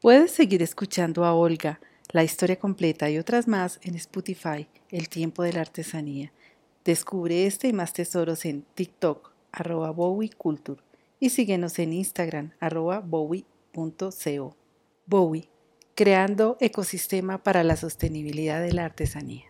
Puedes seguir escuchando a Olga, la historia completa y otras más en Spotify, El tiempo de la artesanía. Descubre este y más tesoros en TikTok, arroba Bowie Culture, y síguenos en Instagram, arroba bowie.co. Bowie, creando ecosistema para la sostenibilidad de la artesanía.